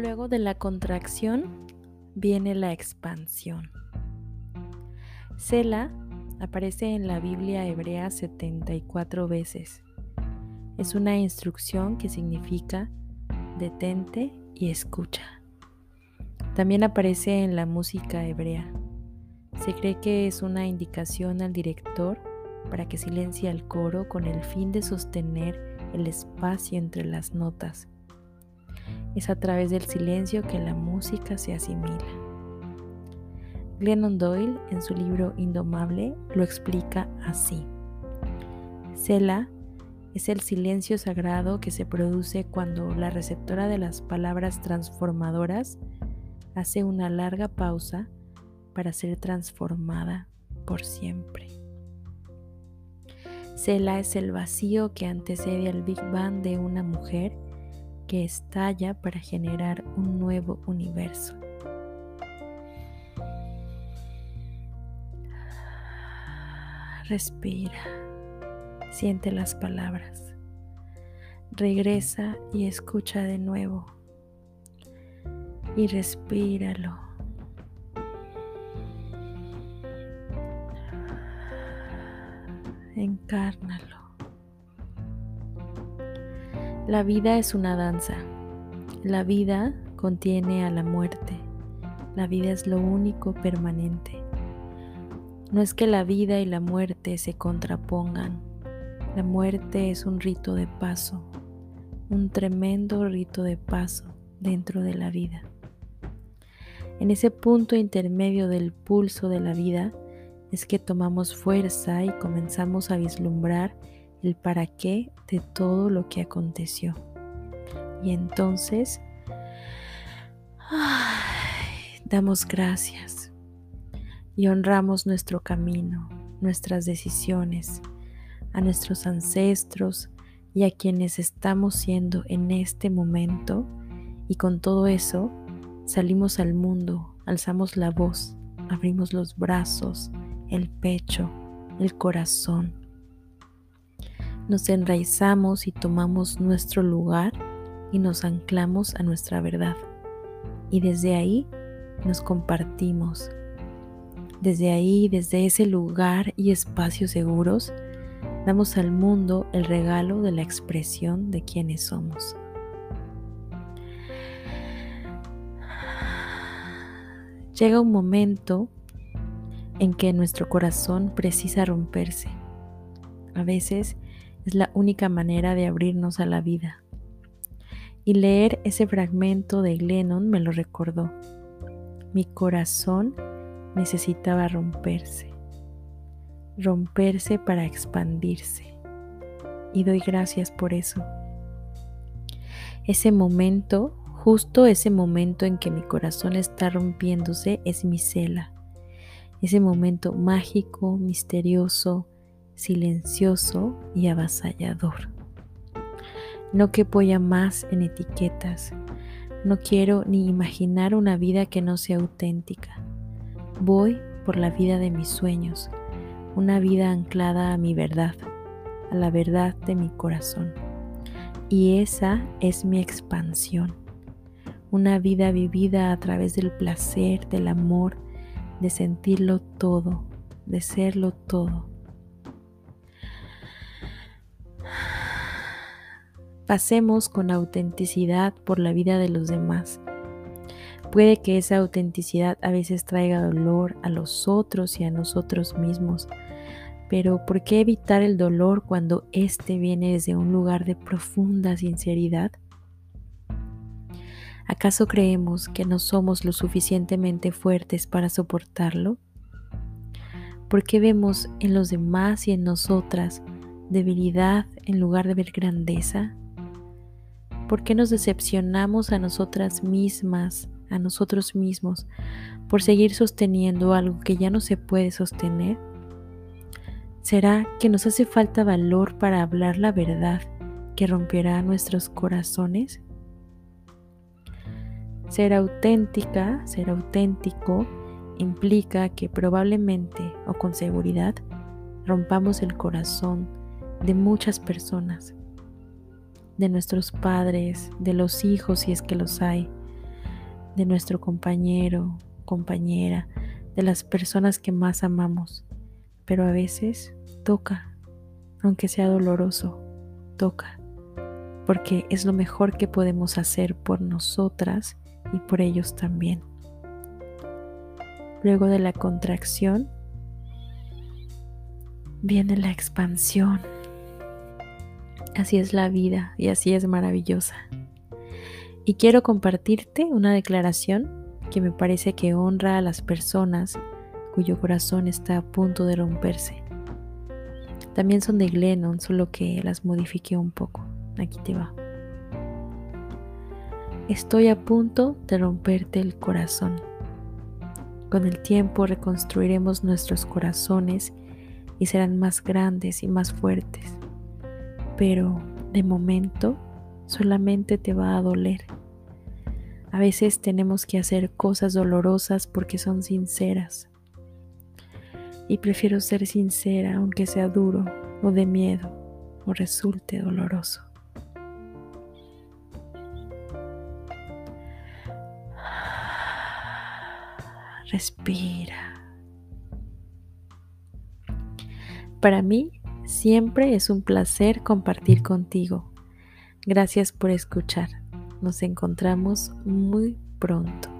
Luego de la contracción viene la expansión. Sela aparece en la Biblia hebrea 74 veces. Es una instrucción que significa detente y escucha. También aparece en la música hebrea. Se cree que es una indicación al director para que silencie al coro con el fin de sostener el espacio entre las notas. Es a través del silencio que la música se asimila. Glennon Doyle en su libro Indomable lo explica así. Sela es el silencio sagrado que se produce cuando la receptora de las palabras transformadoras hace una larga pausa para ser transformada por siempre. Sela es el vacío que antecede al Big Bang de una mujer que estalla para generar un nuevo universo. Respira, siente las palabras, regresa y escucha de nuevo y respíralo. encárnalo. La vida es una danza. La vida contiene a la muerte. La vida es lo único permanente. No es que la vida y la muerte se contrapongan. La muerte es un rito de paso, un tremendo rito de paso dentro de la vida. En ese punto intermedio del pulso de la vida, es que tomamos fuerza y comenzamos a vislumbrar el para qué de todo lo que aconteció. Y entonces damos gracias y honramos nuestro camino, nuestras decisiones, a nuestros ancestros y a quienes estamos siendo en este momento. Y con todo eso salimos al mundo, alzamos la voz, abrimos los brazos, el pecho, el corazón. Nos enraizamos y tomamos nuestro lugar y nos anclamos a nuestra verdad. Y desde ahí nos compartimos. Desde ahí, desde ese lugar y espacios seguros, damos al mundo el regalo de la expresión de quienes somos. Llega un momento en que nuestro corazón precisa romperse. A veces es la única manera de abrirnos a la vida. Y leer ese fragmento de Glennon me lo recordó. Mi corazón necesitaba romperse, romperse para expandirse. Y doy gracias por eso. Ese momento, justo ese momento en que mi corazón está rompiéndose, es mi cela ese momento mágico, misterioso, silencioso y avasallador. No que ya más en etiquetas. No quiero ni imaginar una vida que no sea auténtica. Voy por la vida de mis sueños, una vida anclada a mi verdad, a la verdad de mi corazón. Y esa es mi expansión, una vida vivida a través del placer, del amor, de sentirlo todo, de serlo todo. Pasemos con autenticidad por la vida de los demás. Puede que esa autenticidad a veces traiga dolor a los otros y a nosotros mismos, pero ¿por qué evitar el dolor cuando éste viene desde un lugar de profunda sinceridad? ¿Acaso creemos que no somos lo suficientemente fuertes para soportarlo? ¿Por qué vemos en los demás y en nosotras debilidad en lugar de ver grandeza? ¿Por qué nos decepcionamos a nosotras mismas, a nosotros mismos, por seguir sosteniendo algo que ya no se puede sostener? ¿Será que nos hace falta valor para hablar la verdad que romperá nuestros corazones? Ser auténtica, ser auténtico, implica que probablemente o con seguridad rompamos el corazón de muchas personas, de nuestros padres, de los hijos si es que los hay, de nuestro compañero, compañera, de las personas que más amamos, pero a veces toca, aunque sea doloroso, toca, porque es lo mejor que podemos hacer por nosotras y por ellos también. Luego de la contracción viene la expansión. Así es la vida y así es maravillosa. Y quiero compartirte una declaración que me parece que honra a las personas cuyo corazón está a punto de romperse. También son de Glennon, solo que las modifiqué un poco. Aquí te va. Estoy a punto de romperte el corazón. Con el tiempo reconstruiremos nuestros corazones y serán más grandes y más fuertes. Pero de momento solamente te va a doler. A veces tenemos que hacer cosas dolorosas porque son sinceras. Y prefiero ser sincera aunque sea duro o de miedo o resulte doloroso. Respira. Para mí siempre es un placer compartir contigo. Gracias por escuchar. Nos encontramos muy pronto.